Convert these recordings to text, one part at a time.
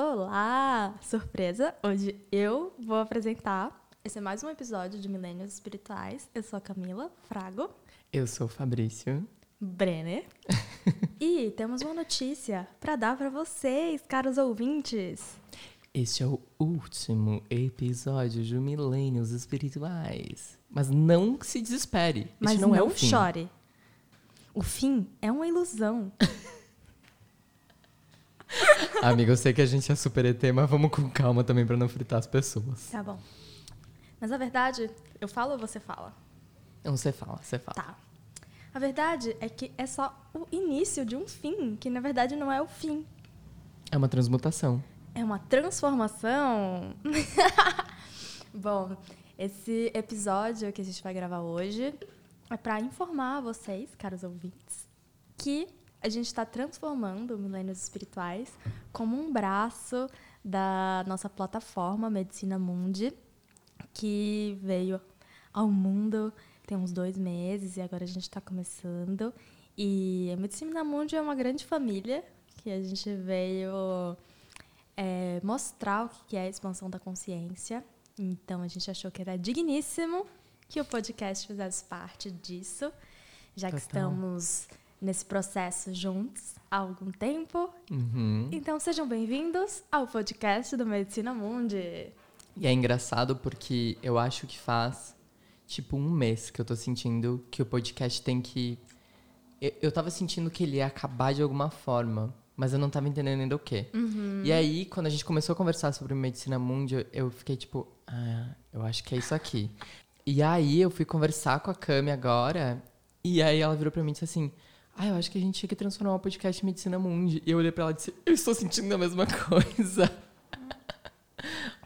Olá! Surpresa! Hoje eu vou apresentar. Esse é mais um episódio de Milênios Espirituais. Eu sou a Camila Frago. Eu sou o Fabrício. Brenner. e temos uma notícia para dar para vocês, caros ouvintes. Este é o último episódio de Milênios Espirituais. Mas não se desespere. Mas este não, não é o fim. chore. O fim é uma ilusão. Amiga, eu sei que a gente é super ET, mas vamos com calma também para não fritar as pessoas. Tá bom. Mas a verdade, eu falo ou você fala? Não, você fala, você fala. Tá. A verdade é que é só o início de um fim, que na verdade não é o fim. É uma transmutação. É uma transformação. Bom, esse episódio que a gente vai gravar hoje é para informar vocês, caros ouvintes, que a gente está transformando Milênios Espirituais como um braço da nossa plataforma Medicina Mundi, que veio ao mundo tem uns dois meses e agora a gente está começando. E a Medicina Mundi é uma grande família que a gente veio é, mostrar o que é a expansão da consciência. Então a gente achou que era digníssimo que o podcast fizesse parte disso, já que Total. estamos nesse processo juntos há algum tempo. Uhum. Então sejam bem-vindos ao podcast do Medicina Mundi. E é engraçado porque eu acho que faz tipo um mês que eu tô sentindo que o podcast tem que. Eu, eu tava sentindo que ele ia acabar de alguma forma, mas eu não tava entendendo ainda o quê. E aí, quando a gente começou a conversar sobre medicina mundial, eu fiquei tipo, ah, eu acho que é isso aqui. E aí eu fui conversar com a Cami agora, e aí ela virou pra mim e disse assim. Ah, eu acho que a gente tinha que transformar o podcast em Medicina Mundi. E eu olhei pra ela e disse, eu estou sentindo a mesma coisa.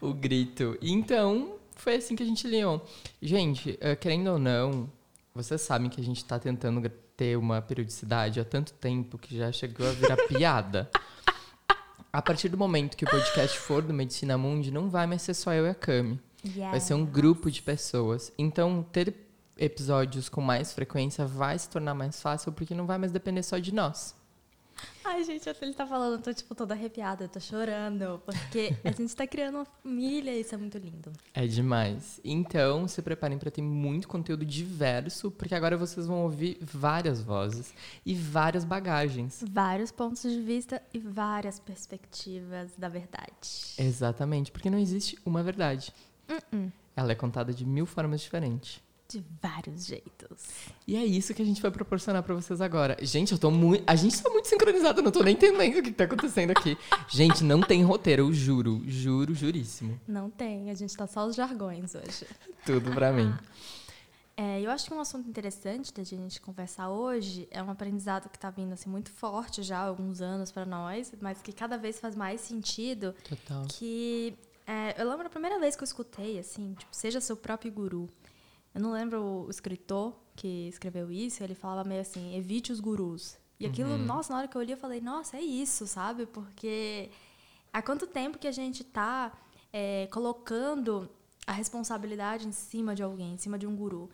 o grito. Então, foi assim que a gente leu. Gente, eh, querendo ou não, vocês sabem que a gente tá tentando ter uma periodicidade há tanto tempo que já chegou a virar piada. A partir do momento que o podcast for do Medicina Mundi, não vai mais ser só eu e a Cami. Vai ser um grupo de pessoas. Então, ter episódios com mais frequência vai se tornar mais fácil porque não vai mais depender só de nós. Ai, gente, ele tá falando, eu tô tipo toda arrepiada, eu tô chorando, porque a gente tá criando uma família e isso é muito lindo. É demais. Então, se preparem para ter muito conteúdo diverso, porque agora vocês vão ouvir várias vozes e várias bagagens. Vários pontos de vista e várias perspectivas da verdade. Exatamente, porque não existe uma verdade. Ela é contada de mil formas diferentes. De vários jeitos. E é isso que a gente vai proporcionar para vocês agora. Gente, eu tô muito. A gente tá muito sincronizado, não tô nem entendendo o que tá acontecendo aqui. Gente, não tem roteiro, eu juro. Juro, juríssimo. Não tem, a gente tá só os jargões hoje. Tudo pra mim. É, eu acho que um assunto interessante da gente conversar hoje é um aprendizado que tá vindo assim, muito forte já há alguns anos para nós, mas que cada vez faz mais sentido. Total. que é, eu lembro a primeira vez que eu escutei assim, tipo, seja seu próprio guru. Eu não lembro o escritor que escreveu isso, ele falava meio assim, evite os gurus. E aquilo, nossa, na hora que eu olhei, eu falei, nossa, é isso, sabe? Porque há quanto tempo que a gente tá é, colocando a responsabilidade em cima de alguém, em cima de um guru.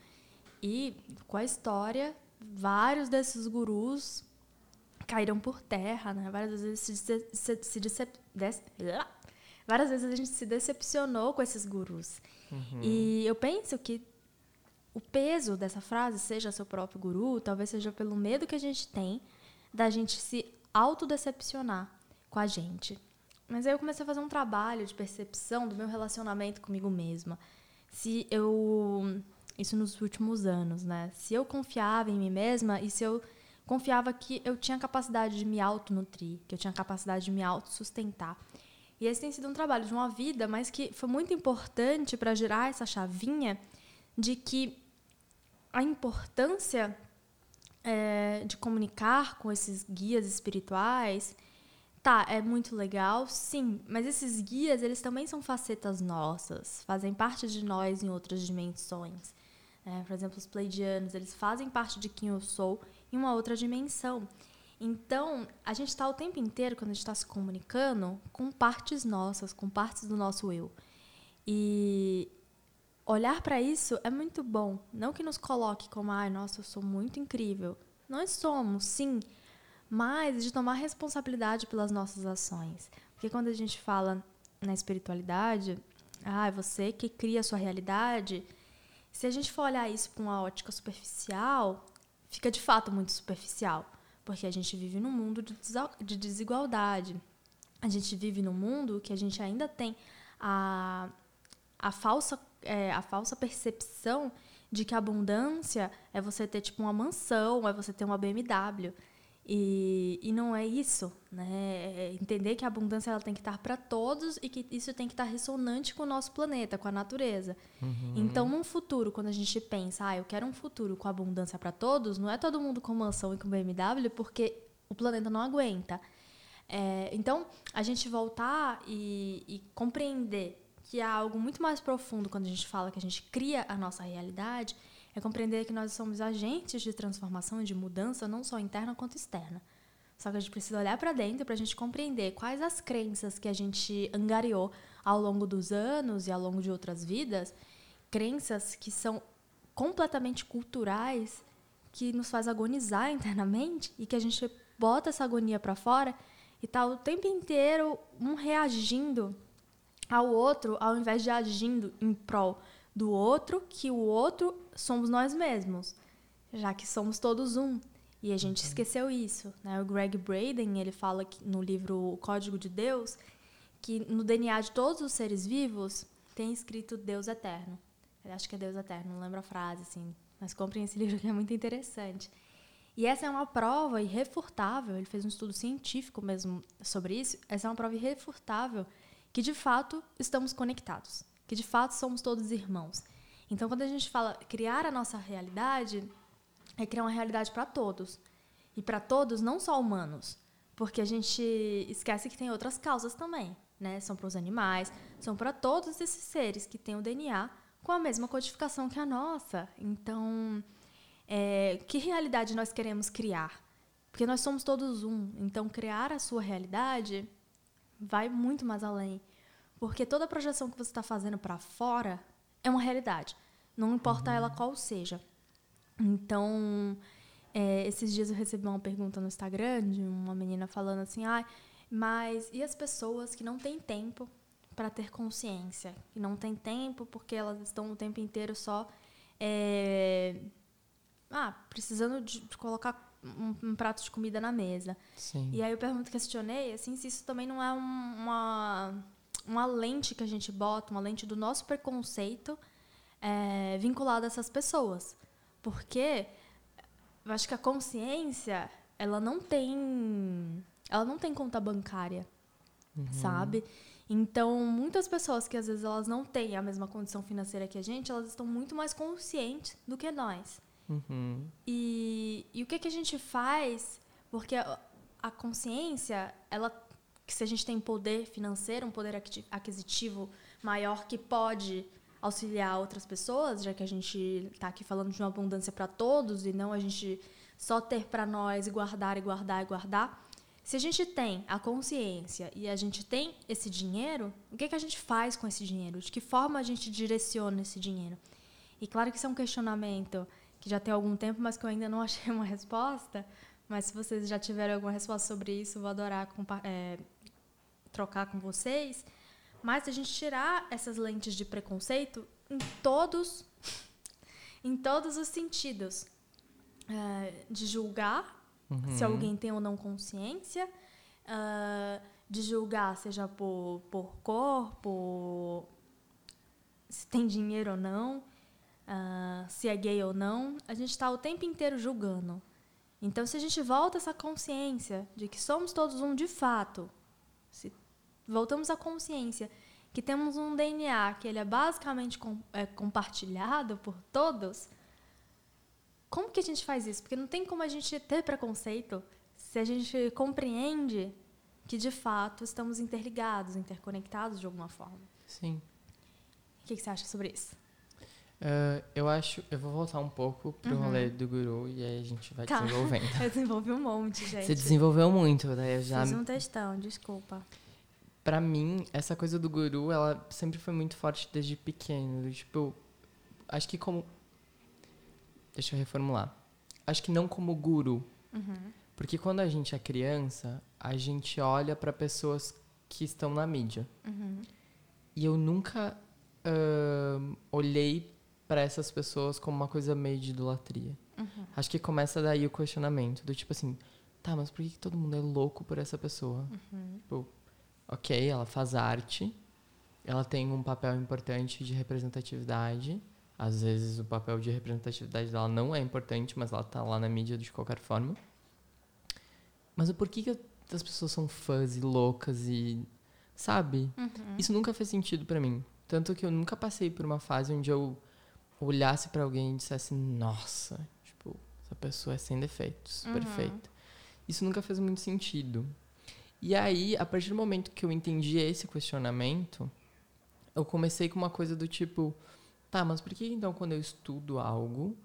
E com a história, vários desses gurus caíram por terra, né? Várias vezes se, se, se, decep- des- Várias vezes a gente se decepcionou com esses gurus. E eu penso que o peso dessa frase, seja seu próprio guru, talvez seja pelo medo que a gente tem da gente se autodecepcionar com a gente. Mas aí eu comecei a fazer um trabalho de percepção do meu relacionamento comigo mesma. Se eu. Isso nos últimos anos, né? Se eu confiava em mim mesma e se eu confiava que eu tinha capacidade de me autonutrir, que eu tinha capacidade de me autossustentar. E esse tem sido um trabalho de uma vida, mas que foi muito importante para gerar essa chavinha de que a importância é, de comunicar com esses guias espirituais, tá, é muito legal, sim, mas esses guias, eles também são facetas nossas, fazem parte de nós em outras dimensões. né? por exemplo, os pleidianos, eles fazem parte de quem eu sou em uma outra dimensão. Então, a gente está o tempo inteiro, quando a gente está se comunicando, com partes nossas, com partes do nosso eu. E olhar para isso é muito bom. Não que nos coloque como, ai, nossa, eu sou muito incrível. Nós somos, sim, mas de tomar responsabilidade pelas nossas ações. Porque quando a gente fala na espiritualidade, ah, é você que cria a sua realidade. Se a gente for olhar isso com uma ótica superficial, fica de fato muito superficial, porque a gente vive num mundo de desigualdade. A gente vive num mundo que a gente ainda tem a, a, falsa, é, a falsa percepção de que a abundância é você ter tipo uma mansão, é você ter uma BMW. E, e não é isso, né? É entender que a abundância ela tem que estar para todos e que isso tem que estar ressonante com o nosso planeta, com a natureza. Uhum. Então, num futuro, quando a gente pensa, ah, eu quero um futuro com abundância para todos, não é todo mundo com mansão e com BMW, porque o planeta não aguenta. É, então, a gente voltar e, e compreender que há algo muito mais profundo quando a gente fala que a gente cria a nossa realidade é compreender que nós somos agentes de transformação e de mudança, não só interna quanto externa. Só que a gente precisa olhar para dentro para a gente compreender quais as crenças que a gente angariou ao longo dos anos e ao longo de outras vidas, crenças que são completamente culturais, que nos faz agonizar internamente e que a gente bota essa agonia para fora e tá o tempo inteiro um reagindo ao outro ao invés de agindo em prol do outro, que o outro somos nós mesmos, já que somos todos um. E a gente uhum. esqueceu isso. Né? O Greg Braden ele fala que, no livro O Código de Deus que no DNA de todos os seres vivos tem escrito Deus Eterno. Eu acho que é Deus Eterno, não lembro a frase, assim. Mas comprem esse livro que é muito interessante. E essa é uma prova irrefutável, ele fez um estudo científico mesmo sobre isso. Essa é uma prova irrefutável que de fato estamos conectados, que de fato somos todos irmãos. Então, quando a gente fala criar a nossa realidade, é criar uma realidade para todos. E para todos, não só humanos, porque a gente esquece que tem outras causas também, né? São para os animais, são para todos esses seres que têm o DNA com a mesma codificação que a nossa. Então, é, que realidade nós queremos criar? Porque nós somos todos um. Então, criar a sua realidade vai muito mais além. Porque toda projeção que você está fazendo para fora é uma realidade. Não importa uhum. ela qual seja. Então, é, esses dias eu recebi uma pergunta no Instagram de uma menina falando assim: ah, mas e as pessoas que não têm tempo para ter consciência? Que não têm tempo porque elas estão o tempo inteiro só. É, ah, precisando de, de colocar um, um, prato de comida na mesa. Sim. E aí eu pergunto, questionei, assim, se isso também não é um, uma, uma lente que a gente bota, uma lente do nosso preconceito é, vinculada a essas pessoas. Porque eu acho que a consciência, ela não tem. Ela não tem conta bancária, uhum. sabe? Então, muitas pessoas que às vezes elas não têm a mesma condição financeira que a gente, elas estão muito mais conscientes do que nós. Uhum. E, e o que, que a gente faz? Porque a, a consciência, ela, se a gente tem poder financeiro, um poder aquisitivo maior que pode auxiliar outras pessoas, já que a gente está aqui falando de uma abundância para todos e não a gente só ter para nós e guardar e guardar e guardar. Se a gente tem a consciência e a gente tem esse dinheiro, o que, que a gente faz com esse dinheiro? De que forma a gente direciona esse dinheiro? E claro que isso é um questionamento que já tem algum tempo, mas que eu ainda não achei uma resposta. Mas se vocês já tiverem alguma resposta sobre isso, vou adorar é, trocar com vocês. Mas se a gente tirar essas lentes de preconceito em todos, em todos os sentidos, é, de julgar uhum. se alguém tem ou não consciência, uh, de julgar seja por, por corpo, se tem dinheiro ou não, uh, se é gay ou não, a gente está o tempo inteiro julgando. Então, se a gente volta essa consciência de que somos todos um de fato, se voltamos à consciência que temos um DNA que ele é basicamente com, é, compartilhado por todos, como que a gente faz isso? Porque não tem como a gente ter preconceito se a gente compreende que de fato estamos interligados, interconectados de alguma forma. Sim. O que, que você acha sobre isso? Uh, eu acho, eu vou voltar um pouco pro uhum. rolê do guru e aí a gente vai tá. desenvolvendo. eu desenvolvi um monte, gente. Você desenvolveu muito, né? Eu já Fiz um textão, desculpa. Pra mim, essa coisa do guru, ela sempre foi muito forte desde pequeno. Tipo, acho que como. Deixa eu reformular. Acho que não como guru. Uhum. Porque quando a gente é criança, a gente olha para pessoas que estão na mídia. Uhum. E eu nunca ahn, olhei para essas pessoas como uma coisa meio de idolatria. Uhum. Acho que começa daí o questionamento, do tipo assim, tá, mas por que, que todo mundo é louco por essa pessoa? Uhum. Tipo, ok, ela faz arte, ela tem um papel importante de representatividade. Às vezes o papel de representatividade dela não é importante, mas ela tá lá na mídia de qualquer forma. Mas o porquê que as pessoas são fãs e loucas e. Sabe? Uhum. Isso nunca fez sentido pra mim. Tanto que eu nunca passei por uma fase onde eu olhasse pra alguém e dissesse, nossa, tipo, essa pessoa é sem defeitos, Uhum. perfeita. Isso nunca fez muito sentido. E aí, a partir do momento que eu entendi esse questionamento, eu comecei com uma coisa do tipo, tá, mas por que então quando eu estudo algo,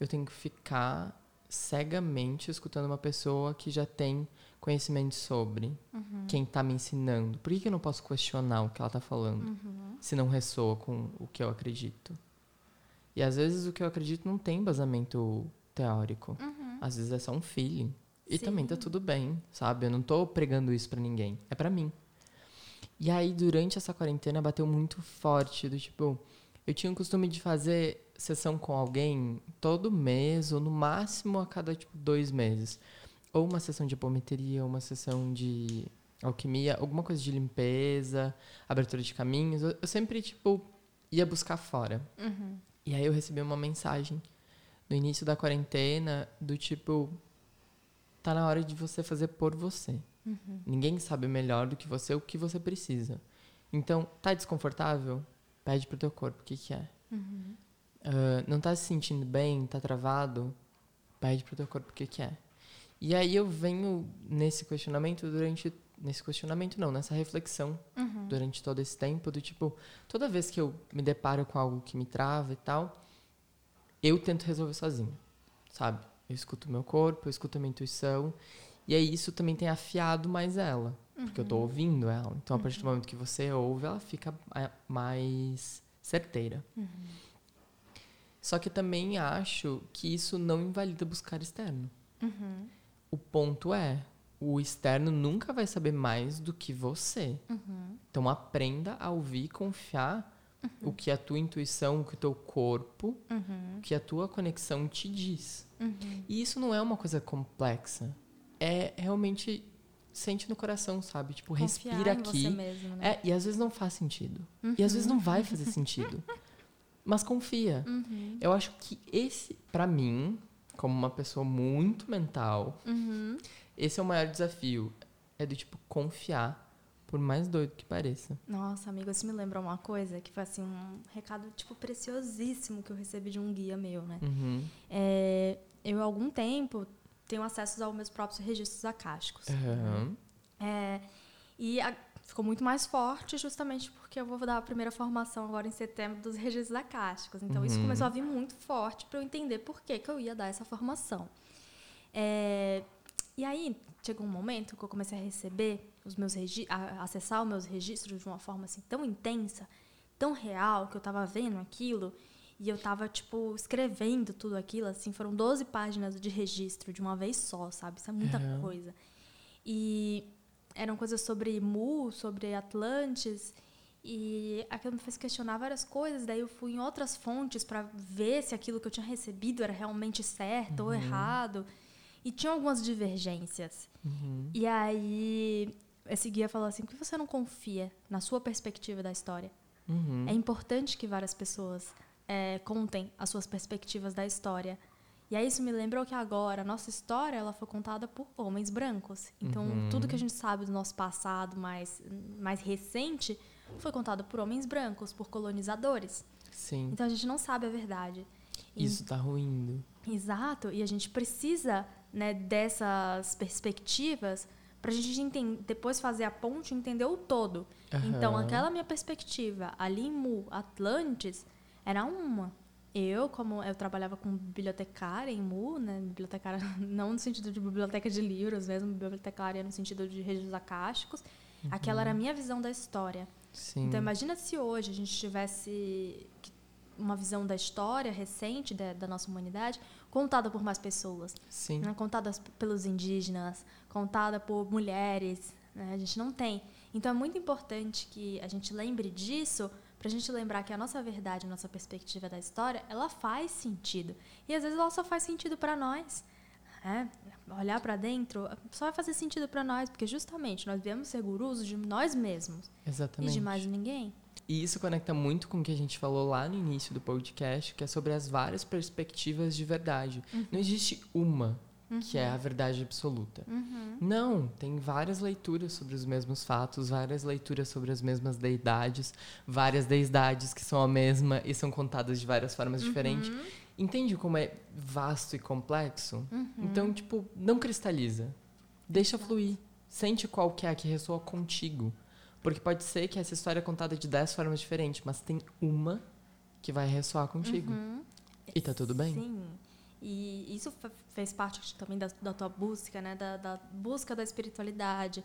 eu tenho que ficar cegamente escutando uma pessoa que já tem conhecimento sobre Uhum. quem tá me ensinando? Por que, que eu não posso questionar o que ela tá falando? Uhum. se não ressoa com o que eu acredito. E às vezes o que eu acredito não tem embasamento teórico. Uhum. Às vezes é só um feeling. E também tá Sim. tudo bem, sabe? Eu não tô pregando isso pra ninguém. É pra mim. E aí, durante essa quarentena, bateu muito forte. Do tipo, eu tinha o costume de fazer sessão com alguém todo mês, ou no máximo a cada, tipo, dois meses. Ou uma sessão de apometria, ou uma sessão de alquimia, alguma coisa de limpeza, abertura de caminhos. Eu, eu sempre, tipo, ia buscar fora. Uhum. E aí eu recebi uma mensagem no início da quarentena do tipo tá na hora de você fazer por você. Uhum. Ninguém sabe melhor do que você o que você precisa. Então, tá desconfortável? Pede pro teu corpo o que que é. Uhum. Ah, não tá se sentindo bem, tá travado? Pede pro teu corpo o que que é. E aí eu venho nesse questionamento durante nesse questionamento não, nessa reflexão Uhum. durante todo esse tempo do tipo, toda vez que eu me deparo com algo que me trava e tal, eu tento resolver sozinho, sabe? Eu escuto o meu corpo, eu escuto a minha intuição, e aí isso também tem afiado mais ela, porque eu tô ouvindo ela. Então, a partir do momento que você ouve, ela fica ma- mais certeira. Só que também acho que isso não invalida buscar externo. Uhum. O ponto é, o externo nunca vai saber mais do que você. Uhum. Então aprenda a ouvir e confiar o que a tua intuição, o que o teu corpo, Uhum. o que a tua conexão te diz. Uhum. E isso não é uma coisa complexa. É realmente sente no coração, sabe? Tipo, Confiar respira em aqui. você mesmo, né? É, e às vezes não faz sentido. E às vezes não vai fazer sentido. Mas confia. Uhum. Eu acho que esse, pra mim, como uma pessoa muito mental, Uhum. Esse é o maior desafio. É do tipo confiar, por mais doido que pareça. Nossa, amigo, isso me lembra uma coisa que foi assim, um recado, tipo, preciosíssimo que eu recebi de um guia meu, né? Uhum. É, eu, há algum tempo, tenho acesso aos meus próprios registros acásticos. Aham. É, e a- ficou muito mais forte justamente porque eu vou dar a primeira formação agora em setembro dos registros acásticos. Então, isso Uhum. começou a vir muito forte para eu entender por que, que eu ia dar essa formação. É, e aí, chegou um momento que eu comecei a receber os meus a acessar os meus registros de uma forma assim tão intensa, tão real, que eu estava vendo aquilo e eu estava tipo escrevendo tudo aquilo, assim, foram 12 páginas de registro de uma vez só, sabe? Isso é muita Aham. coisa. E eram coisas sobre Mu, sobre Atlantes, e aquilo me fez questionar várias coisas. Daí eu fui em outras fontes para ver se aquilo que eu tinha recebido era realmente certo ou errado. E tinha algumas divergências. Uhum. E aí esse guia falou assim: por que você não confia na sua perspectiva da história? Uhum. É importante que várias pessoas é, contem as suas perspectivas da história. E aí isso me lembrou que agora a nossa história ela foi contada por homens brancos. Então Uhum. tudo que a gente sabe do nosso passado mais mais recente foi contado por homens brancos, por colonizadores. Sim. Então a gente não sabe a verdade. Isso tá ruindo. Exato, e a gente precisa né, dessas perspectivas para a gente enten- depois fazer a ponte e entender o todo. Então, Aham. aquela minha perspectiva ali em Mu, Atlantis, era uma. Eu, como eu trabalhava com bibliotecária em Mu, né, bibliotecária não no sentido de biblioteca de livros, mesmo bibliotecária no sentido de registros acásticos, aquela era a minha visão da história. Sim. Então imagina se hoje a gente tivesse uma visão da história recente da, da nossa humanidade contada por mais pessoas, Sim. né? contada pelos indígenas, contada por mulheres, né? a gente não tem. Então é muito importante que a gente lembre disso para a gente lembrar que a nossa verdade, a nossa perspectiva da história, ela faz sentido. E às vezes ela só faz sentido para nós. É, olhar para dentro só vai fazer sentido para nós, porque justamente nós viemos ser gurus de nós mesmos. Exatamente. E de mais ninguém. E isso conecta muito com o que a gente falou lá no início do podcast, que é sobre as várias perspectivas de verdade. Uhum. Não existe uma uhum. que é a verdade absoluta. Uhum. Não, tem várias leituras sobre os mesmos fatos, várias leituras sobre as mesmas deidades, várias deidades que são a mesma e são contadas de várias formas diferentes. Uhum. Entende como é vasto e complexo? Uhum. Então, tipo, não cristaliza. Deixa fluir. Sente qual que é que ressoa contigo. Porque pode ser que essa história é contada de dez formas diferentes, mas tem uma que vai ressoar contigo. Uhum. E tá tudo bem. Sim. E isso fez parte também da, da tua busca, né? Da, da, busca da espiritualidade.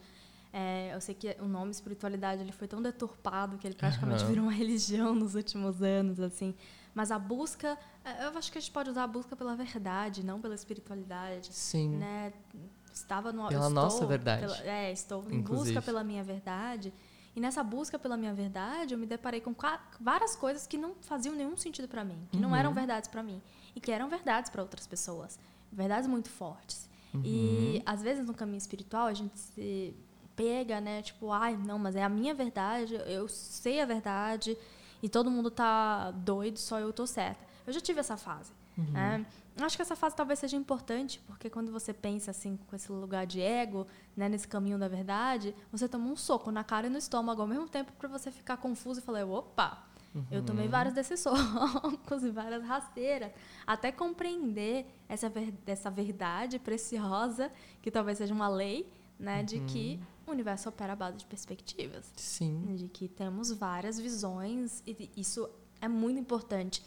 É, eu sei que o nome espiritualidade ele foi tão deturpado que ele praticamente uhum. virou uma religião nos últimos anos, assim. Mas a busca, é, eu acho que a gente pode usar a busca pela verdade, não pela espiritualidade. Sim. Né? Estava no, pela nossa verdade. Pela, é, estou em Inclusive. busca pela minha verdade. E nessa busca pela minha verdade, eu me deparei com várias coisas que não faziam nenhum sentido para mim, que uhum. não eram verdades para mim e que eram verdades para outras pessoas, verdades muito fortes. Uhum. E às vezes no caminho espiritual a gente se pega, né, tipo, ai, não, mas é a minha verdade, eu sei a verdade e todo mundo tá doido, só eu tô certa. Eu já tive essa fase. Uhum. Né? Acho que essa fase talvez seja importante, porque quando você pensa assim com esse lugar de ego, né, nesse caminho da verdade, você toma um soco na cara e no estômago ao mesmo tempo para você ficar confuso e falar, opa, uhum. eu tomei vários desses socos e várias rasteiras, até compreender essa, ver essa verdade preciosa, que talvez seja uma lei, né, uhum. de que o universo opera à base de perspectivas. Sim. De que temos várias visões e isso é muito importante.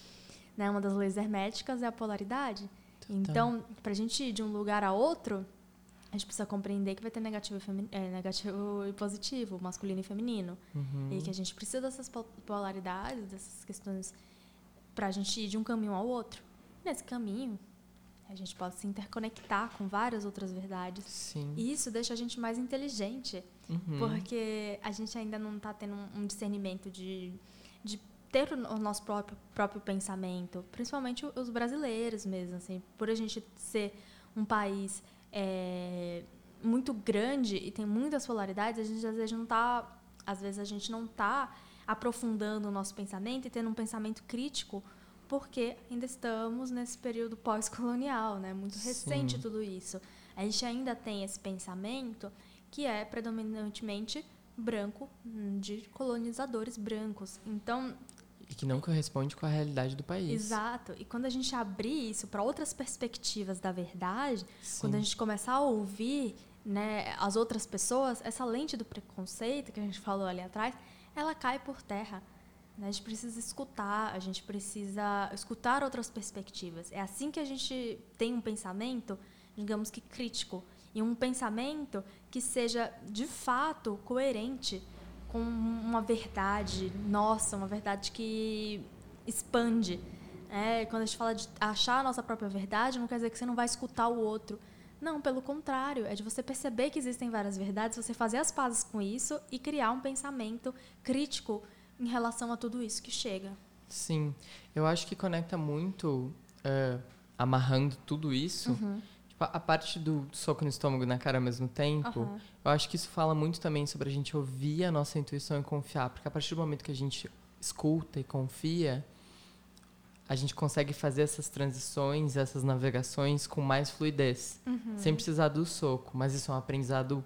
Né? Uma das leis herméticas é a polaridade. Total. Então, para a gente ir de um lugar a outro, a gente precisa compreender que vai ter negativo e, é, negativo e positivo, masculino e feminino. Uhum. E que a gente precisa dessas polaridades, dessas questões, para a gente ir de um caminho ao outro. Nesse caminho, a gente pode se interconectar com várias outras verdades. Sim. E isso deixa a gente mais inteligente, uhum. porque a gente ainda não está tendo um discernimento de, de ter o nosso próprio, próprio pensamento, principalmente os brasileiros mesmo, assim, por a gente ser um país é, muito grande e tem muitas polaridades, a gente às vezes não está, às vezes a gente não está aprofundando o nosso pensamento e tendo um pensamento crítico, porque ainda estamos nesse período pós-colonial, né? Muito recente Sim. tudo isso. A gente ainda tem esse pensamento que é predominantemente branco, de colonizadores brancos. Então, e que não corresponde com a realidade do país. Exato. E quando a gente abrir isso para outras perspectivas da verdade, Sim. quando a gente começar a ouvir né, as outras pessoas, essa lente do preconceito que a gente falou ali atrás, ela cai por terra. Né? A gente precisa escutar, a gente precisa escutar outras perspectivas. É assim que a gente tem um pensamento, digamos que crítico, e um pensamento que seja de fato coerente com uma verdade nossa, uma verdade que expande. É, quando a gente fala de achar a nossa própria verdade, não quer dizer que você não vai escutar o outro. Não, pelo contrário, é de você perceber que existem várias verdades, você fazer as pazes com isso e criar um pensamento crítico em relação a tudo isso que chega. Sim, eu acho que conecta muito, uh, amarrando tudo isso, uhum. A parte do soco no estômago na cara ao mesmo tempo, uhum. eu acho que isso fala muito também sobre a gente ouvir a nossa intuição e confiar. Porque a partir do momento que a gente escuta e confia, a gente consegue fazer essas transições, essas navegações com mais fluidez. Uhum. Sem precisar do soco. Mas isso é um aprendizado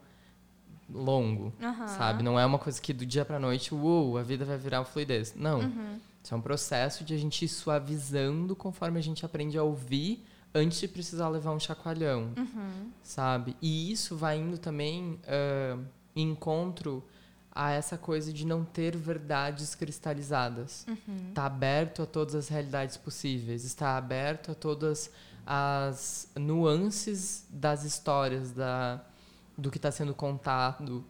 longo, uhum. sabe? Não é uma coisa que do dia pra noite, uou, a vida vai virar fluidez. Não. Uhum. Isso é um processo de a gente ir suavizando conforme a gente aprende a ouvir antes de precisar levar um chacoalhão, uhum. sabe? E isso vai indo também uh, em encontro a essa coisa de não ter verdades cristalizadas. Uhum. Tá aberto a todas as realidades possíveis, está aberto a todas as nuances das histórias, da, do que está sendo contado.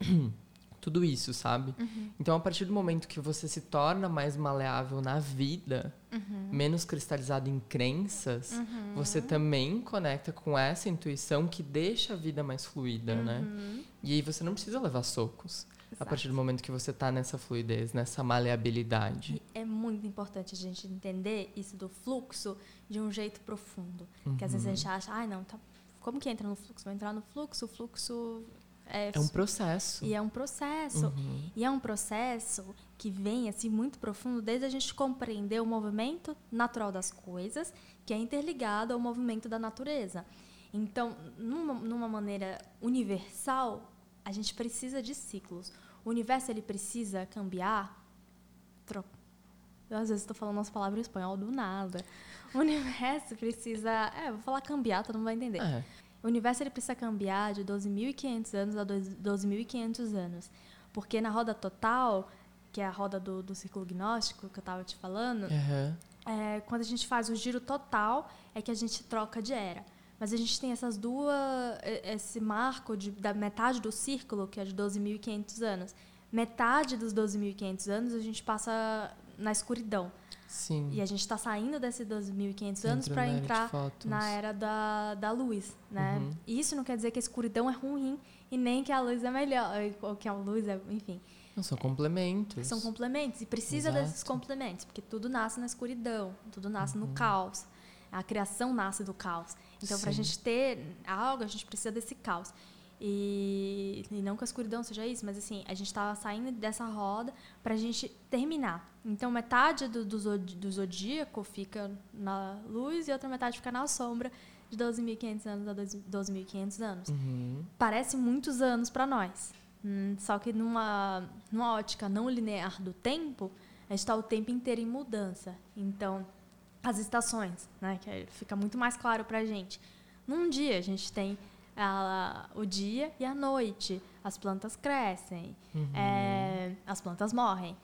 Tudo isso, sabe? Uhum. Então, a partir do momento que você se torna mais maleável na vida, uhum. menos cristalizado em crenças, uhum. você também conecta com essa intuição que deixa a vida mais fluida, né? Uhum. E aí você não precisa levar socos. A Exato. partir do momento que você tá nessa fluidez, nessa maleabilidade. E é muito importante a gente entender isso do fluxo de um jeito profundo. Que às vezes a Uhum. gente acha, ai não, tá, como que entra no fluxo? Vai entrar no fluxo, o fluxo é, É um processo. e é um processo. Uhum. E é um processo que vem assim muito profundo desde a gente compreender o movimento natural das coisas, que é interligado ao movimento da natureza. Então, numa, numa maneira universal, a gente precisa de ciclos. O universo ele precisa cambiar. Eu às vezes estou falando umas palavras em espanhol do nada. O universo precisa, é, vou falar cambiar, todo mundo vai entender. É. O universo ele precisa cambiar de 12.500 anos a dois- 12.500 anos. Porque na roda total, que é a roda do, do círculo gnóstico que eu estava te falando, Aham. é, quando a gente faz o giro total, é que a gente troca de era. Mas a gente tem essas duas, esse marco de, da metade do círculo, que é de 12.500 anos. Metade dos 12.500 anos a gente passa na escuridão. Sim. E a gente está saindo desses 12.500 anos para entrar na era da, da luz, né? Uhum. E isso não quer dizer que a escuridão é ruim e nem que a luz é melhor, ou que a luz é, enfim, Não, são complementos. são complementos e precisa Exato. desses complementos, porque tudo nasce na escuridão, tudo nasce Uhum. no caos. A criação nasce do caos. Então, para a gente ter algo, a gente precisa desse caos. E, e não que a escuridão seja isso, mas assim, a gente estava saindo dessa roda para a gente terminar. Então, metade do, do, do zodíaco fica na luz e outra metade fica na sombra de 12.500 anos a 12.500 anos. Uhum. Parece muitos anos para nós. Hum, só que numa, numa ótica não linear do tempo, a gente está o tempo inteiro em mudança. Então, as estações, né, que aí fica muito mais claro para a gente. Num dia, a gente tem a- o dia e a noite. As plantas crescem, Uhum. é, as plantas morrem.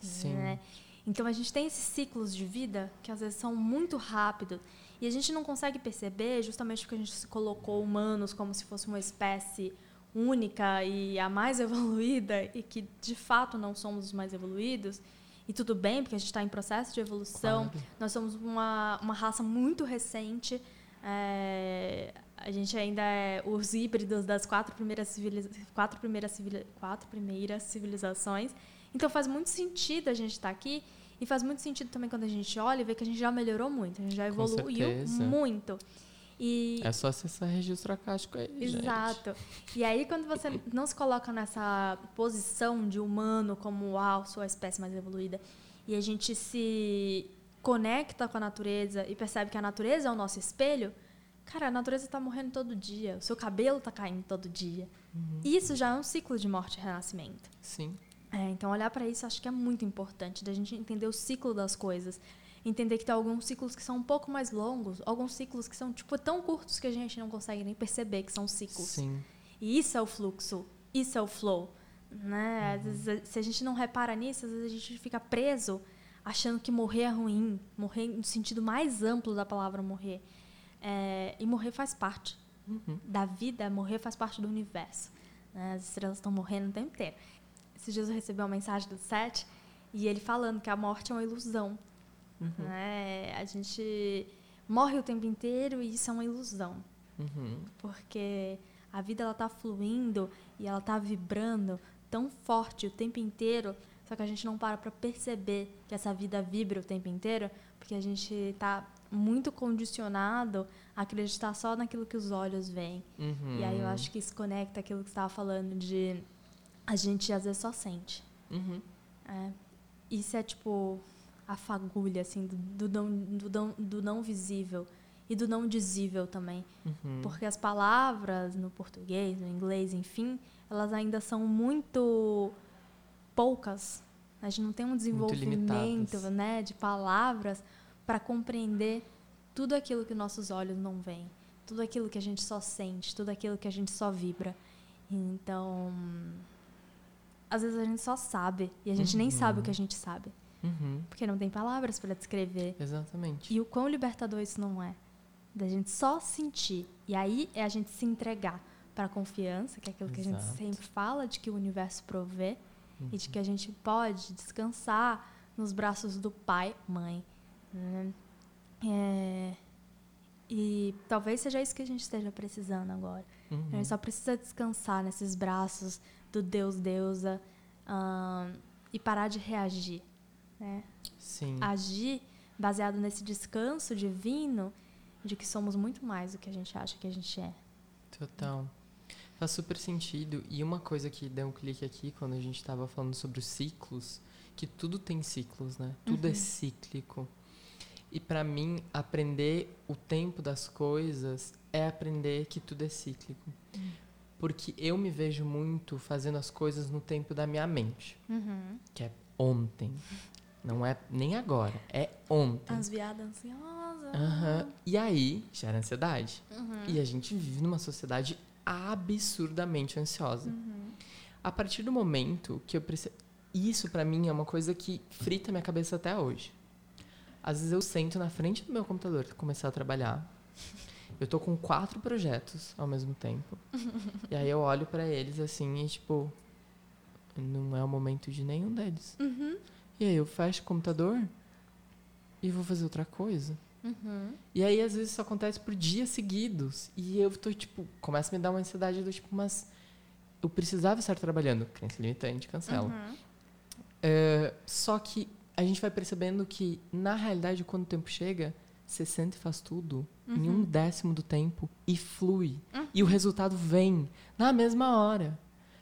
Sim. né? Então a gente tem esses ciclos de vida que às vezes são muito rápidos e a gente não consegue perceber justamente porque a gente se colocou humanos como se fosse uma espécie única e a mais evoluída e que de fato não somos os mais evoluídos e tudo bem porque a gente está em processo de evolução Claro. nós somos uma, uma raça muito recente é, a gente ainda é os híbridos das quatro primeiras, civiliza quatro primeiras, civili quatro primeiras civilizações. Então faz muito sentido a gente estar aqui e faz muito sentido também quando a gente olha e vê que a gente já melhorou muito, a gente já evoluiu muito. E É só acessar registro acástico aí, gente. Exato. E aí, quando você não se coloca nessa posição de humano, como, uau, sou a espécie mais evoluída, e a gente se conecta com a natureza e percebe que a natureza é o nosso espelho, cara, a natureza está morrendo todo dia, o seu cabelo está caindo todo dia. Isso já é um ciclo de morte e renascimento. Sim. É, então, olhar para isso acho que é muito importante, da gente entender o ciclo das coisas. Entender que tem alguns ciclos que são um pouco mais longos, alguns ciclos que são tipo tão curtos que a gente não consegue nem perceber que são ciclos. Sim. E isso é o fluxo, isso é o flow. Né? Às vezes, se a gente não repara nisso, às vezes a gente fica preso achando que morrer é ruim, morrer no sentido mais amplo da palavra morrer. É, e morrer faz parte Uhum. da vida, morrer faz parte do universo. né? As estrelas estão morrendo o tempo inteiro. Esses dias eu recebi uma mensagem do Seth e ele falando que a morte é uma ilusão. Uhum. né? A gente morre o tempo inteiro e isso é uma ilusão Uhum. porque a vida ela tá fluindo e ela tá vibrando tão forte o tempo inteiro, só que a gente não para para perceber que essa vida vibra o tempo inteiro, porque a gente está muito condicionado a acreditar só naquilo que os olhos veem. Uhum. E aí eu acho que isso conecta aquilo que você estava falando de a gente às vezes só sente. Uhum. É, isso é tipo a fagulha assim do, do, não, do, não, do não visível e do não dizível também. Uhum. Porque as palavras no português, no inglês, enfim, elas ainda são muito poucas. A gente não tem um desenvolvimento né, de palavras para compreender tudo aquilo que nossos olhos não veem, tudo aquilo que a gente só sente, tudo aquilo que a gente só vibra. Então, às vezes a gente só sabe e a gente nem sabe o que a gente sabe, Uhum. porque não tem palavras para descrever. Exatamente. E o quão libertador isso não é. Da gente só sentir. E aí é a gente se entregar para a confiança, que é aquilo que a gente Exato. sempre fala, de que o universo provê. E de que a gente pode descansar nos braços do pai, mãe. Né? É, E talvez seja isso que a gente esteja precisando agora. Uhum. A gente só precisa descansar nesses braços do Deus, deusa um, e parar de reagir. Né? Sim. Agir baseado nesse descanso divino de que somos muito mais do que a gente acha que a gente é. Total. Faz super sentido. E uma coisa que deu um clique aqui quando a gente estava falando sobre os ciclos, que tudo tem ciclos, né? Tudo é uhum. é cíclico. E para mim, aprender o tempo das coisas é aprender que tudo é cíclico. Uhum. Porque eu me vejo muito fazendo as coisas no tempo da minha mente, uhum. que é ontem. Não é nem agora, é ontem. As viadas ansiosas. Uhum. E aí, gera ansiedade. Uhum. E a gente vive numa sociedade absurdamente ansiosa. Uhum. A partir do momento que eu preciso. Isso, para mim, é uma coisa que frita minha cabeça até hoje. Às vezes eu sento na frente do meu computador para começar a trabalhar. Eu tô com quatro projetos ao mesmo tempo. e aí eu olho para eles assim e, tipo, não é o momento de nenhum deles. Uhum. E aí eu fecho o computador e vou fazer outra coisa. Uhum. E aí, às vezes, isso acontece por dias seguidos. E eu tô, tipo, começa a me dar uma ansiedade do tipo, mas eu precisava estar trabalhando. Crença limitante, cancela. Uhum. É, só que a gente vai percebendo que, na realidade, quando o tempo chega, você sente e faz tudo uhum. em um décimo do tempo e flui. E o resultado vem na mesma hora.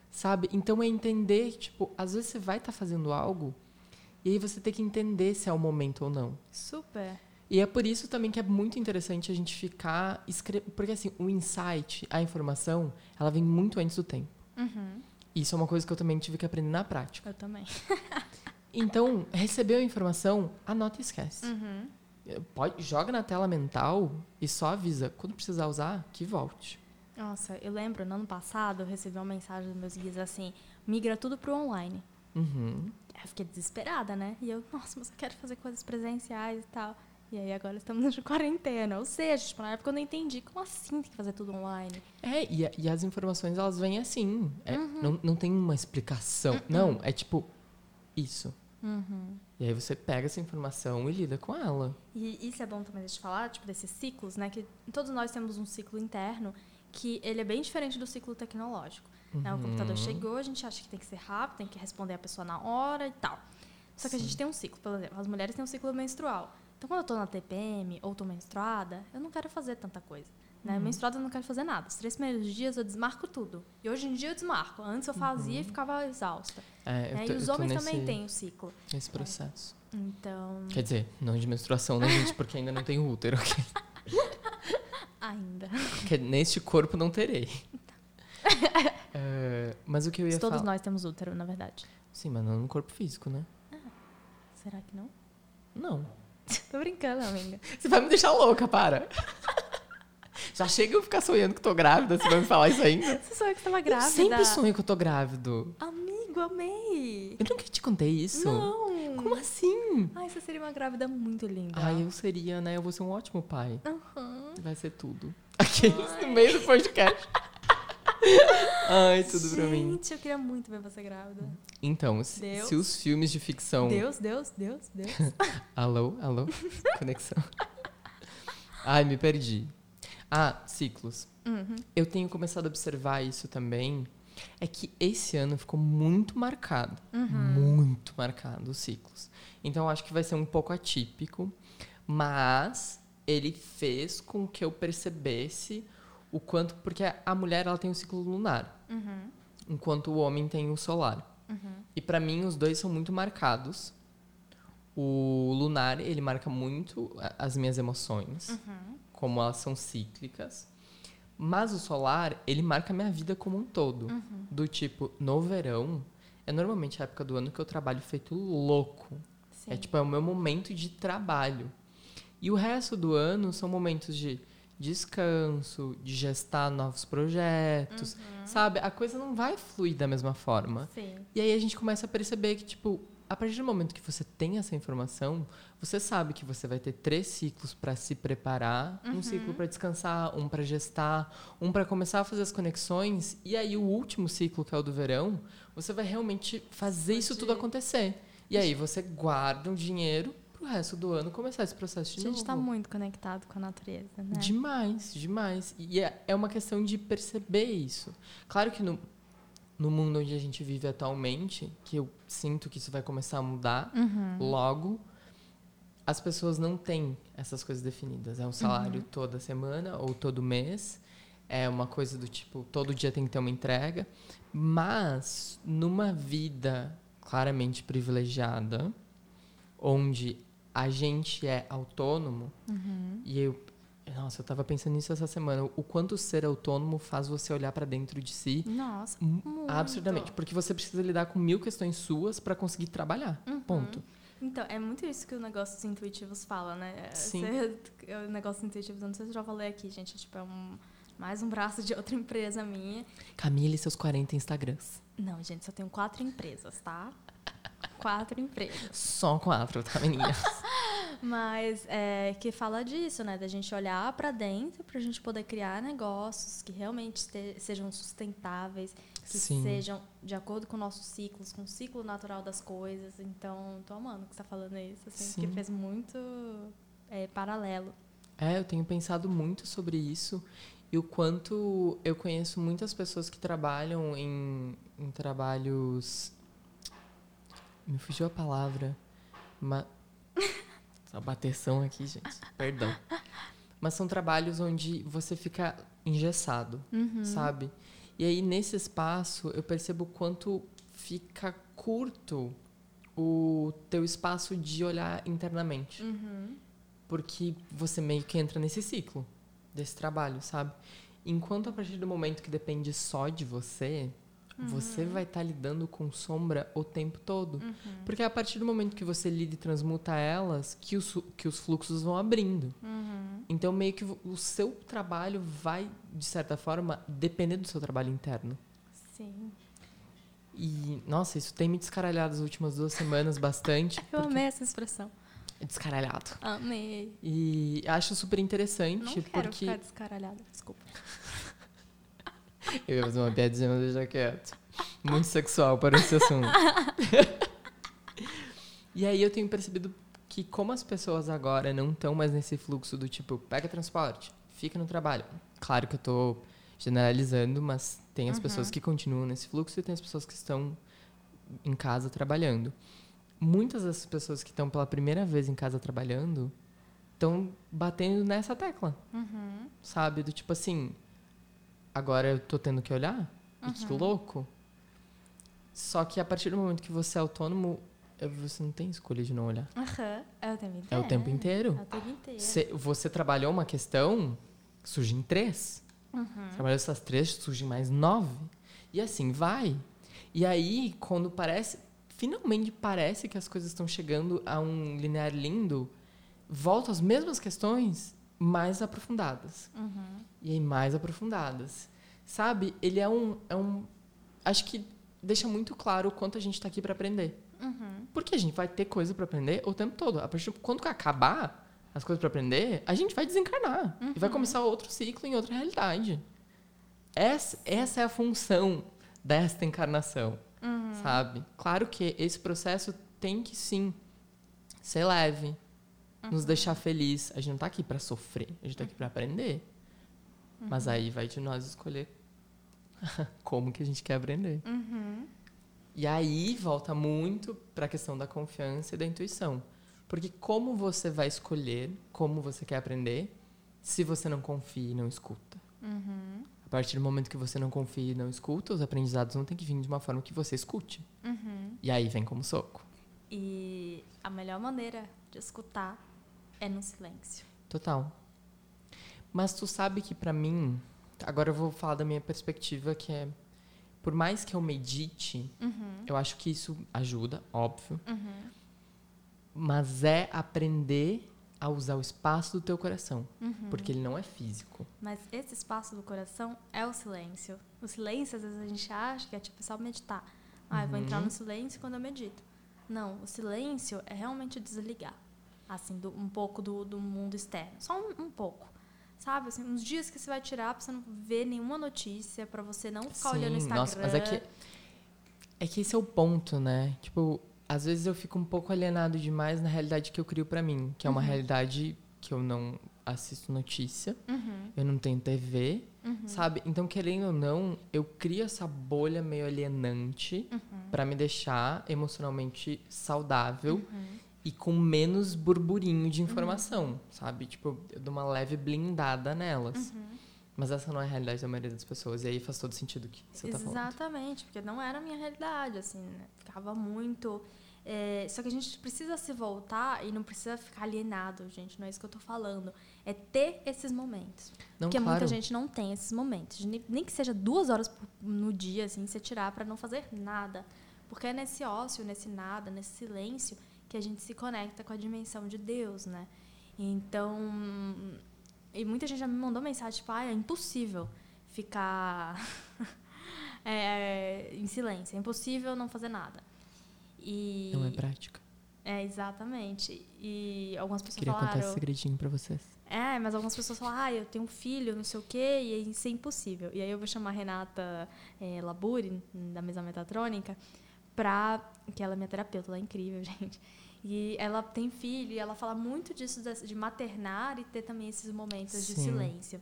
Sabe? Então é entender, tipo, às vezes você vai estar tá fazendo algo e aí você tem que entender se é o momento ou não. Super. E é por isso também que é muito interessante a gente ficar escrevendo. Porque assim, o insight, a informação, ela vem muito antes do tempo. Uhum. Isso é uma coisa que eu também tive que aprender na prática. Eu também. então, recebeu a informação, anota e esquece. Uhum. Pode, joga na tela mental e só avisa. Quando precisar usar, que volte. Nossa, eu lembro, no ano passado, eu recebi uma mensagem dos meus guias assim: migra tudo pro online. Uhum. Eu fiquei desesperada, né? E eu, nossa, mas eu quero fazer coisas presenciais e tal. E aí agora estamos de quarentena. Ou seja, tipo, na época eu não entendi. Como assim tem que fazer tudo online? É, e, e as informações elas vêm assim. É, uhum. não, não tem uma explicação. Uhum. Não, é tipo, isso. Uhum. E aí você pega essa informação e lida com ela. E isso é bom também de falar, tipo, desses ciclos, né? Que todos nós temos um ciclo interno que ele é bem diferente do ciclo tecnológico. Uhum. Né? O computador uhum. chegou, a gente acha que tem que ser rápido, tem que responder a pessoa na hora e tal. Só que Sim. a gente tem um ciclo, por exemplo, as mulheres têm um ciclo menstrual. Então, quando eu estou na TPM ou estou menstruada, eu não quero fazer tanta coisa. Né? Uhum. Menstruada eu não quero fazer nada. Os três primeiros dias eu desmarco tudo. E hoje em dia eu desmarco. Antes eu fazia uhum. e ficava exausta. É, né? tô, e os homens nesse, também têm o ciclo. Esse processo. É. Então. Quer dizer, não de menstruação, né, gente? Porque ainda não tenho útero. ainda. Porque neste corpo não terei. É, mas o que eu ia Todos falar... nós temos útero, na verdade. Sim, mas não no corpo físico, né? Ah, será que não? Não. tô brincando, amiga. Você vai me deixar louca, para. Já chega eu ficar sonhando que tô grávida, você vai me falar isso ainda? Você sonhou que tava grávida? Eu sempre sonho que eu tô grávido. Amigo, amei. Eu nunca te contei isso. Não. Como assim? Ai, você seria uma grávida muito linda. Ai, eu seria, né? Eu vou ser um ótimo pai. Uhum. Vai ser tudo. Aqui no meio do podcast. Ai, tudo Gente, pra mim. Gente, eu queria muito ver você grávida. Então, se, se, os filmes de ficção. Deus, Deus, Deus, Deus. alô, alô? Conexão. Ai, me perdi. Ah, ciclos. Uhum. Eu tenho começado a observar isso também. É que esse ano ficou muito marcado. Uhum. Muito marcado os ciclos. Então, acho que vai ser um pouco atípico. Mas ele fez com que eu percebesse o quanto. Porque a mulher ela tem o ciclo lunar, uhum. enquanto o homem tem o solar. Uhum. E para mim, os dois são muito marcados. O lunar, ele marca muito as minhas emoções, uhum. Como elas são cíclicas. Mas o solar, ele marca a minha vida como um todo. Uhum. Do tipo, no verão, é normalmente a época do ano que eu trabalho feito louco. Sim. É tipo, é o meu momento de trabalho. E o resto do ano são momentos de descanso, de gestar novos projetos, uhum. sabe? A coisa não vai fluir da mesma forma. Sim. E aí a gente começa a perceber que, tipo, a partir do momento que você tem essa informação, você sabe que você vai ter três ciclos para se preparar, uhum. um ciclo para descansar, um para gestar, um para começar a fazer as conexões, e aí o último ciclo, que é o do verão, você vai realmente fazer isso tudo acontecer. E aí você guarda um dinheiro pro resto do ano começar esse processo de A novo. gente tá muito conectado com a natureza, né? Demais, demais. E é, é uma questão de perceber isso. Claro que no, no mundo onde a gente vive atualmente, que eu sinto que isso vai começar a mudar Uhum. logo, as pessoas não têm essas coisas definidas. É um salário toda semana ou todo mês. É uma coisa do tipo, todo dia tem que ter uma entrega. Mas numa vida claramente privilegiada, onde a gente é autônomo, e eu. Nossa, eu tava pensando nisso essa semana. O quanto ser autônomo faz você olhar pra dentro de si Nossa, muito. absurdamente. Porque você precisa lidar com mil questões suas pra conseguir trabalhar. Ponto. Então, é muito isso que o negócios intuitivos fala, né? Sim. Você- o negócio intuitivos, não sei se eu já falei aqui, gente, é tipo, é um, mais um braço de outra empresa minha. Camille e seus 40 Instagrams. Não, gente, só tenho quatro empresas, tá? Quatro empresas. Só quatro, tá, meninas? Mas é, que fala disso, né? Da gente olhar pra dentro pra gente poder criar negócios que realmente sejam sustentáveis, que Sim. sejam de acordo com nossos ciclos, com o ciclo natural das coisas. Então, tô amando que você tá falando isso, assim, Sim. que fez muito é, paralelo. É, eu tenho pensado muito sobre isso e o quanto eu conheço muitas pessoas que trabalham em, em trabalhos. Me fugiu a palavra. Ma... Essa bateção aqui, gente. Perdão. Mas são trabalhos onde você fica engessado, sabe? E aí, nesse espaço, eu percebo o quanto fica curto o teu espaço de olhar internamente. Porque você meio que entra nesse ciclo desse trabalho, sabe? Enquanto a partir do momento que depende só de você, você vai estar lidando com sombra o tempo todo. Porque é a partir do momento que você lida e transmuta elas que os, que os fluxos vão abrindo. Então, meio que o seu trabalho vai, de certa forma, depender do seu trabalho interno. Sim. E, nossa, isso tem me descaralhado as últimas duas semanas bastante. Eu porque amei essa expressão. descaralhado. Amei. E acho super interessante, Não quero porque. ficar descaralhada, desculpa. Eu ia fazer uma piadinha, mas deixa quieto. Muito sexual para esse assunto. e aí eu tenho percebido que como as pessoas agora não estão mais nesse fluxo do tipo, pega transporte, fica no trabalho. Claro que eu tô generalizando, mas tem as pessoas que continuam nesse fluxo e tem as pessoas que estão em casa trabalhando. Muitas dessas pessoas que estão pela primeira vez em casa trabalhando estão batendo nessa tecla. Sabe? Do tipo assim, agora eu tô tendo que olhar? E que louco. Só que a partir do momento que você é autônomo, eh, você não tem escolha de não olhar. Aham. É o tempo inteiro. É o tempo inteiro. É o tempo inteiro. Cê- você trabalhou uma questão, surgem três. Uhum. Trabalhou essas três, surgem mais nove. E assim vai. E aí, quando parece. Finalmente parece que as coisas estão chegando a um linear lindo, voltam as mesmas questões, mais aprofundadas. Uhum. E aí, mais aprofundadas. Sabe? Ele é um. É um acho que deixa muito claro o quanto a gente está aqui para aprender. Uhum. Porque a gente vai ter coisa para aprender o tempo todo. A partir quando acabar as coisas para aprender, a gente vai desencarnar e vai começar outro ciclo em outra realidade. Essa, essa é a função desta encarnação, sabe? Claro que esse processo tem que sim ser leve, nos deixar feliz. A gente não tá aqui para sofrer, a gente tá aqui para aprender. Mas aí vai de nós escolher como que a gente quer aprender. Uhum. E aí volta muito para a questão da confiança e da intuição. Porque como você vai escolher como você quer aprender se você não confia e não escuta? Uhum. A partir do momento que você não confia e não escuta, os aprendizados vão ter que vir de uma forma que você escute. Uhum. E aí vem como soco. E a melhor maneira de escutar é no silêncio. Total. Mas tu sabe que pra mim, agora eu vou falar da minha perspectiva que é por mais que eu medite, Uhum. eu acho que isso ajuda, óbvio. Uhum. Mas é aprender a usar o espaço do teu coração, Uhum. porque ele não é físico. Mas esse espaço do coração é o silêncio. O silêncio, às vezes, a gente acha que é tipo só meditar. Ah, eu vou entrar no silêncio quando eu medito. Não, o silêncio é realmente desligar. Assim, do- um pouco do, do mundo externo. Só um, um pouco. Sabe? Assim, uns dias que você vai tirar pra você não ver nenhuma notícia, pra você não ficar olhando o Instagram. nossa, mas é que é que esse é o ponto, né? Tipo, às vezes eu fico um pouco alienado demais na realidade que eu crio pra mim, que é uma realidade que eu não assisto notícia, eu não tenho TV, sabe? Então, querendo ou não, eu crio essa bolha meio alienante pra me deixar emocionalmente saudável e com menos burburinho de informação, sabe? Tipo, eu dou uma leve blindada nelas. Mas essa não é a realidade da maioria das pessoas. E aí faz todo sentido o que você tá falando. Exatamente, porque não era a minha realidade, assim, né? Ficava muito. é, só que a gente precisa se voltar e não precisa ficar alienado, gente. Não é isso que eu tô falando. É ter esses momentos. Não, porque claro. muita gente não tem esses momentos. Nem, que seja duas horas no dia, assim, você tirar para não fazer nada. Porque é nesse ócio, nesse nada, nesse silêncio que a gente se conecta com a dimensão de Deus, né? Então. E muita gente já me mandou mensagem, tipo, ah, é impossível ficar é, em silêncio. É impossível não fazer nada. E, Não é prática. é, exatamente. E algumas pessoas Queria contar esse falaram. segredinho pra vocês. É, mas algumas pessoas falam, ah, eu tenho um filho, não sei o quê, e isso é impossível. E aí eu vou chamar a Renata é, Laburi, da mesa metatrônica, pra. que ela é minha terapeuta, ela é incrível, gente. E ela tem filho, e ela fala muito disso, de de maternar e ter também esses momentos de Sim. silêncio.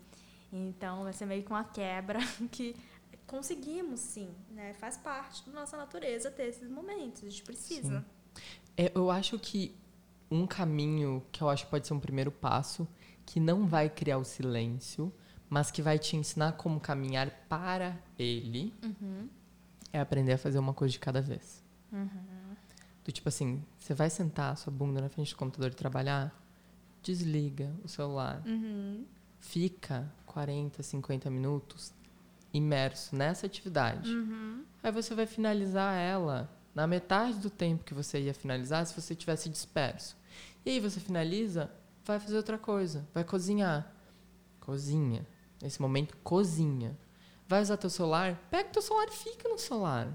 Então vai ser meio que uma quebra que conseguimos, sim, né? Faz parte da nossa natureza ter esses momentos, a gente precisa. É, eu acho que um caminho que eu acho que pode ser um primeiro passo, que não vai criar o silêncio, mas que vai te ensinar como caminhar para ele, é aprender a fazer uma coisa de cada vez. Do tipo assim, você vai sentar a sua bunda na frente do computador e trabalhar, desliga o celular, Uhum. fica 40, 50 minutos imerso nessa atividade. Uhum. Aí você vai finalizar ela na metade do tempo que você ia finalizar se você tivesse disperso. E aí você finaliza, vai fazer outra coisa, vai cozinhar. Cozinha. Nesse momento, cozinha. Vai usar teu celular, pega teu celular e fica no celular.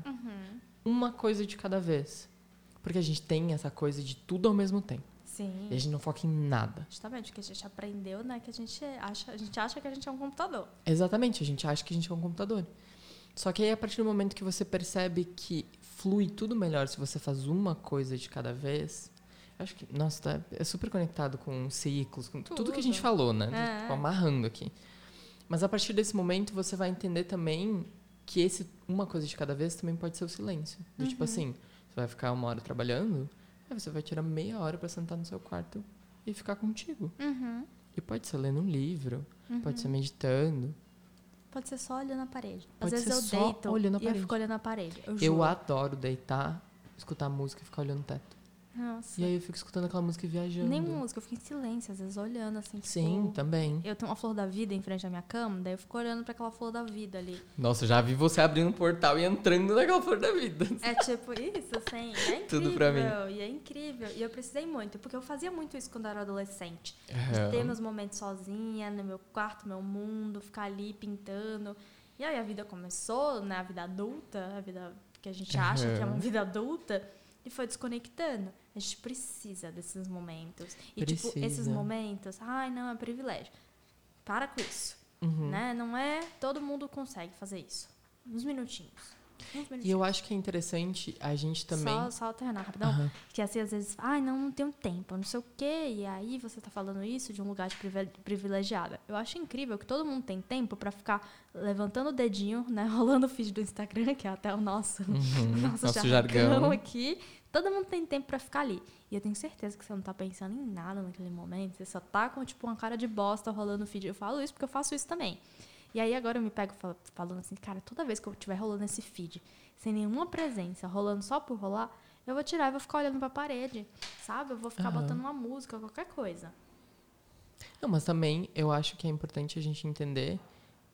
Uma coisa de cada vez. Porque a gente tem essa coisa de tudo ao mesmo tempo. Sim. E a gente não foca em nada. Justamente, porque a gente aprendeu, né, que a gente acha, a gente acha que a gente é um computador. Exatamente, a gente acha que a gente é um computador. Só que aí, a partir do momento que você percebe que flui tudo melhor se você faz uma coisa de cada vez, eu acho que, nossa, tá, é super conectado com ciclos, com tudo, que a gente Tudo. falou, né? É. Tipo, amarrando aqui. Mas a partir desse momento, você vai entender também que esse uma coisa de cada vez também pode ser o silêncio. Do tipo assim, você vai ficar uma hora trabalhando, aí você vai tirar meia hora para sentar no seu quarto e ficar contigo. Uhum. E pode ser lendo um livro, pode ser meditando, Pode ser só olhando a parede. Às Pode vezes ser eu só deito olhando e eu fico olhando a parede. Eu, Eu adoro deitar, escutar música e ficar olhando o teto. Nossa. E aí eu fico escutando aquela música e viajando. Nem música, eu fico em silêncio, às vezes olhando assim. tipo, Sim, também. Eu tenho uma flor da vida em frente à minha cama, daí eu fico olhando pra aquela flor da vida ali. Nossa, já vi você abrindo um portal e entrando naquela flor da vida. É tipo isso, assim. É incrível. Tudo pra mim. E é incrível. E eu precisei muito, porque eu fazia muito isso quando eu era adolescente. De ter meus momentos sozinha, no meu quarto, meu mundo, ficar ali pintando. E aí a vida começou, né? A vida adulta, a vida que a gente acha que é uma vida adulta, e foi desconectando. A gente precisa desses momentos. E, tipo, esses Precisa. momentos, ai, não, é privilégio. Para com isso. Uhum. Né? Não é todo mundo consegue fazer isso. Uns minutinhos. E eu acho que é interessante a gente também. Só, só terminar rapidão. Aham. Que assim, às vezes, ai, não, não tenho tempo, não sei o quê. E aí você tá falando isso de um lugar de privi- privilegiada. Eu acho incrível que todo mundo tem tempo pra ficar levantando o dedinho, né? Rolando o feed do Instagram, que é até o nosso, Uhum, nosso, nosso jargão, jargão. aqui. Todo mundo tem tempo pra ficar ali. E eu tenho certeza que você não tá pensando em nada naquele momento. Você só tá com, tipo, uma cara de bosta rolando o feed. Eu falo isso porque eu faço isso também. E aí agora eu me pego fal- falando assim, cara, toda vez que eu estiver rolando esse feed, sem nenhuma presença, rolando só por rolar, eu vou tirar e vou ficar olhando pra parede, sabe? Eu vou ficar Aham. botando uma música, qualquer coisa. Não, mas também eu acho que é importante a gente entender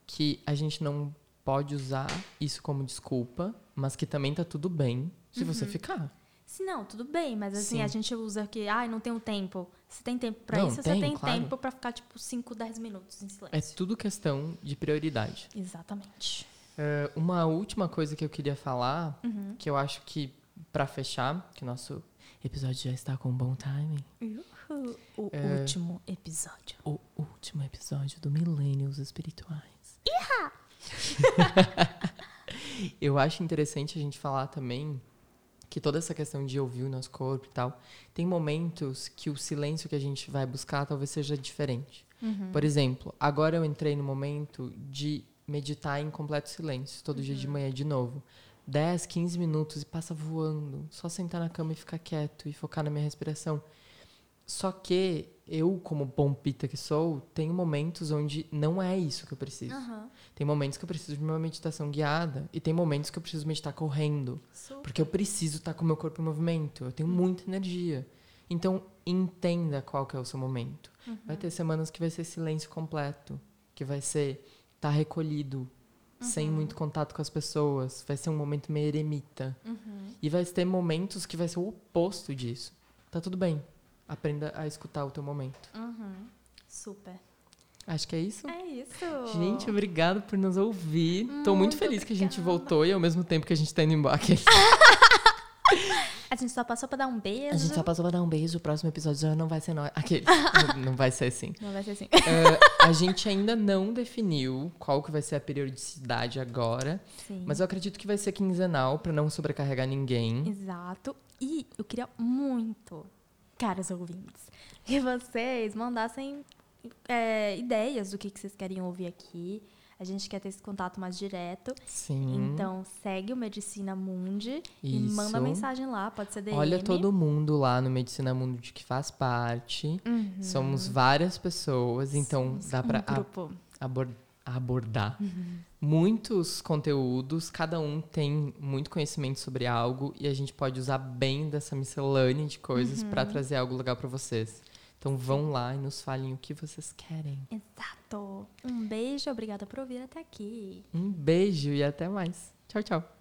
que a gente não pode usar isso como desculpa, mas que também tá tudo bem se você Uhum. ficar. Se não, tudo bem, mas assim, Sim. a gente usa que, ai, não tenho tempo. Se tem tempo pra Não, isso, tem, você tem claro. tempo pra ficar, tipo, 5, 10 minutos em É silêncio. tudo questão de prioridade. Exatamente. É, uma última coisa que eu queria falar, Uhum. que eu acho que pra fechar, que o nosso episódio já está com um bom timing, Uhul. O É. último episódio. o último episódio do Millennials Espirituais. eu acho interessante a gente falar também que toda essa questão de ouvir o nosso corpo e tal, tem momentos que o silêncio que a gente vai buscar talvez seja diferente. Uhum. Por exemplo, agora eu entrei no momento de meditar em completo silêncio, todo dia de Uhum. manhã de novo. 10, 15 minutos e passa voando. Só sentar na cama e ficar quieto e focar na minha respiração. Só que eu, como bom pita que sou, tenho momentos onde não é isso que eu preciso. Aham. Tem momentos que eu preciso de uma meditação guiada e tem momentos que eu preciso meditar correndo. Super. Porque eu preciso estar com o meu corpo em movimento. Eu tenho muita energia. Então, entenda qual que é o seu momento. Vai ter semanas que vai ser silêncio completo. Que vai ser estar recolhido, sem muito contato com as pessoas. Vai ser um momento meio eremita. Uhum. E vai ter momentos que vai ser o oposto disso. Tá tudo bem. Aprenda a escutar o teu momento. Uhum. Super. Acho que é isso. É isso. Gente, obrigado por nos ouvir. Tô muito Muito feliz que a gente obrigada. voltou e ao mesmo tempo que a gente tá indo embora. A gente só passou pra dar um beijo. A gente só passou pra dar um beijo. O próximo episódio já não vai ser nós. Aquele. não, vai ser assim. Não vai ser assim. É, a gente ainda não definiu qual que vai ser a periodicidade agora. Sim. Mas eu acredito que vai ser quinzenal pra não sobrecarregar ninguém. Exato. E eu queria muito, caros ouvintes, que vocês mandassem é, ideias do que, que vocês querem ouvir aqui. A gente quer ter esse contato mais direto. Sim. Então, segue o Medicina Mundi e Isso. manda mensagem lá, pode ser DM. Olha todo mundo lá no Medicina Mundo de que faz parte. Uhum. Somos várias pessoas, então dá pra um a- abordar Uhum. muitos conteúdos, cada um tem muito conhecimento sobre algo e a gente pode usar bem dessa miscelânea de coisas Uhum. pra trazer algo legal pra vocês. Então vão lá e nos falem o que vocês querem. Exato. Um beijo, obrigada por ouvir até aqui. Um beijo e até mais. Tchau, tchau.